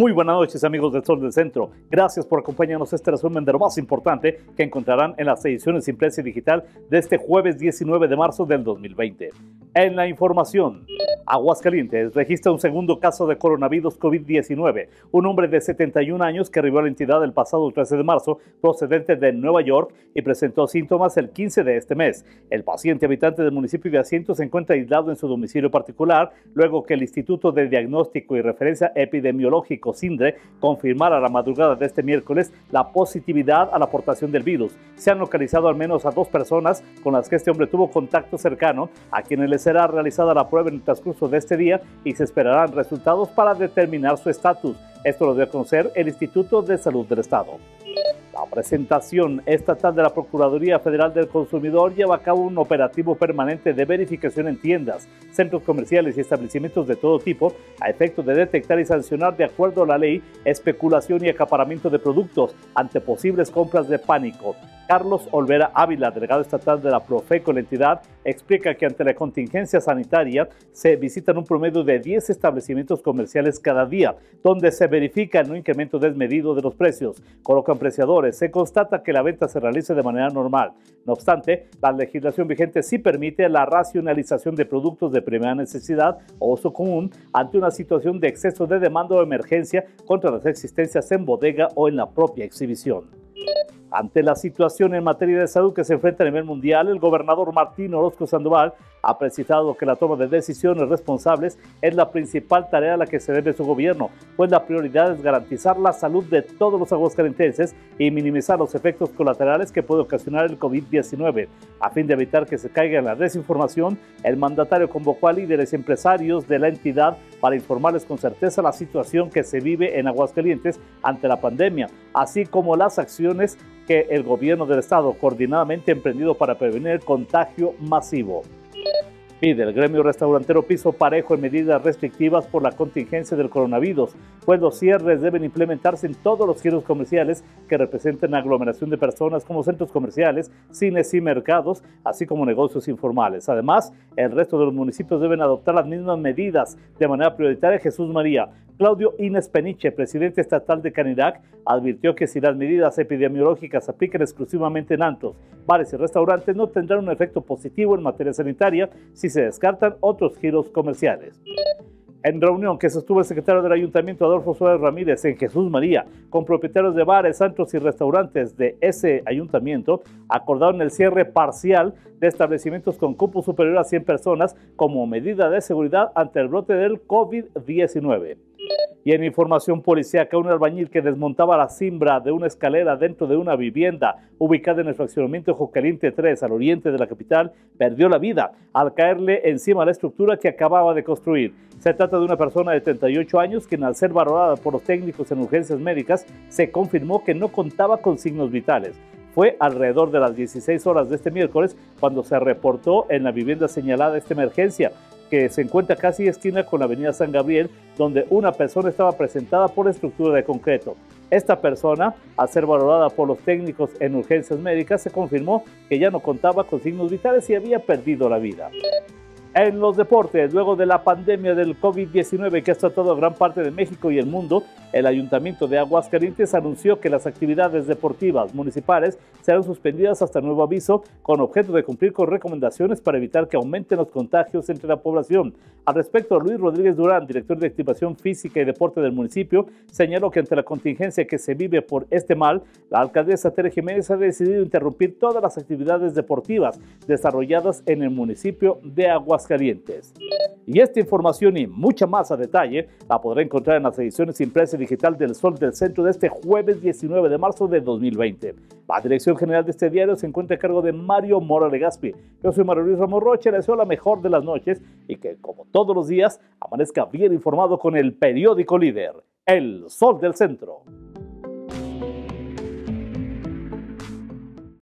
Muy buenas noches amigos del Sol del Centro. Gracias por acompañarnos este resumen de lo más importante que encontrarán en las ediciones impresa y digital de este jueves 19 de marzo del 2020. En la información, Aguascalientes registra un segundo caso de coronavirus COVID-19. Un hombre de 71 años que arribó a la entidad el pasado 13 de marzo procedente de Nueva York y presentó síntomas el 15 de este mes. El paciente habitante del municipio de Asiento se encuentra aislado en su domicilio particular luego que el Instituto de Diagnóstico y Referencia Epidemiológico SINDRE confirmara la madrugada de este miércoles la positividad a la aportación del virus. Se han localizado al menos a dos personas con las que este hombre tuvo contacto cercano, a quienes les será realizada la prueba en el transcurso de este día y se esperarán resultados para determinar su estatus. Esto lo dio a conocer el Instituto de Salud del Estado. La presentación estatal de la Procuraduría Federal del Consumidor lleva a cabo un operativo permanente de verificación en tiendas, centros comerciales y establecimientos de todo tipo a efecto de detectar y sancionar de acuerdo a la ley especulación y acaparamiento de productos ante posibles compras de pánico. Carlos Olvera Ávila, delegado estatal de la Profeco, la entidad, explica que ante la contingencia sanitaria se visitan un promedio de 10 establecimientos comerciales cada día, donde se verifica no incremento desmedido de los precios, colocan preciadores, se constata que la venta se realice de manera normal. No obstante, la legislación vigente sí permite la racionalización de productos de primera necesidad o uso común ante una situación de exceso de demanda o emergencia contra las existencias en bodega o en la propia exhibición. Ante la situación en materia de salud que se enfrenta a nivel mundial, el gobernador Martín Orozco Sandoval ha precisado que la toma de decisiones responsables es la principal tarea a la que se debe su gobierno, pues la prioridad es garantizar la salud de todos los aguascalentenses y minimizar los efectos colaterales que puede ocasionar el COVID-19. A fin de evitar que se caiga en la desinformación, el mandatario convocó a líderes empresarios de la entidad para informarles con certeza la situación que se vive en Aguascalientes ante la pandemia, así como las acciones que el gobierno del estado coordinadamente emprendido para prevenir el contagio masivo. Pide el gremio restaurantero piso parejo en medidas restrictivas por la contingencia del coronavirus, pues los cierres deben implementarse en todos los giros comerciales que representen aglomeración de personas como centros comerciales, cines y mercados, así como negocios informales. Además, el resto de los municipios deben adoptar las mismas medidas de manera prioritaria. Jesús María, Claudio Inés Peniche, presidente estatal de Canirac, advirtió que si las medidas epidemiológicas se aplican exclusivamente en antros, bares y restaurantes, no tendrán un efecto positivo en materia sanitaria si se descartan otros giros comerciales. En reunión que sostuvo el secretario del Ayuntamiento Adolfo Suárez Ramírez en Jesús María con propietarios de bares, antros y restaurantes de ese ayuntamiento, acordaron el cierre parcial de establecimientos con cupo superior a 100 personas como medida de seguridad ante el brote del COVID-19. Y en información policíaca, un albañil que desmontaba la cimbra de una escalera dentro de una vivienda ubicada en el fraccionamiento Jocaliente 3 al oriente de la capital perdió la vida al caerle encima la estructura que acababa de construir. Se trata de una persona de 38 años quien al ser valorada por los técnicos en urgencias médicas se confirmó que no contaba con signos vitales. Fue alrededor de las 16 horas de este miércoles cuando se reportó en la vivienda señalada esta emergencia que se encuentra casi esquina con la avenida San Gabriel, donde una persona estaba presentada por estructura de concreto. Esta persona, al ser valorada por los técnicos en urgencias médicas, se confirmó que ya no contaba con signos vitales y había perdido la vida. En los deportes, luego de la pandemia del COVID-19 que ha tratado a gran parte de México y el mundo, el Ayuntamiento de Aguascalientes anunció que las actividades deportivas municipales serán suspendidas hasta nuevo aviso con objeto de cumplir con recomendaciones para evitar que aumenten los contagios entre la población. Al respecto, Luis Rodríguez Durán, director de Activación Física y Deporte del municipio, señaló que ante la contingencia que se vive por este mal, la alcaldesa Tere Jiménez ha decidido interrumpir todas las actividades deportivas desarrolladas en el municipio de Aguascalientes. Y esta información y mucha más a detalle la podrá encontrar en las ediciones impresas digital del Sol del Centro de este jueves 19 de marzo de 2020. La dirección general de este diario se encuentra a cargo de Mario Mora Legaspi. Yo soy Mario Luis Ramos Rocha, le deseo la mejor de las noches y que, como todos los días, amanezca bien informado con el periódico líder, El Sol del Centro.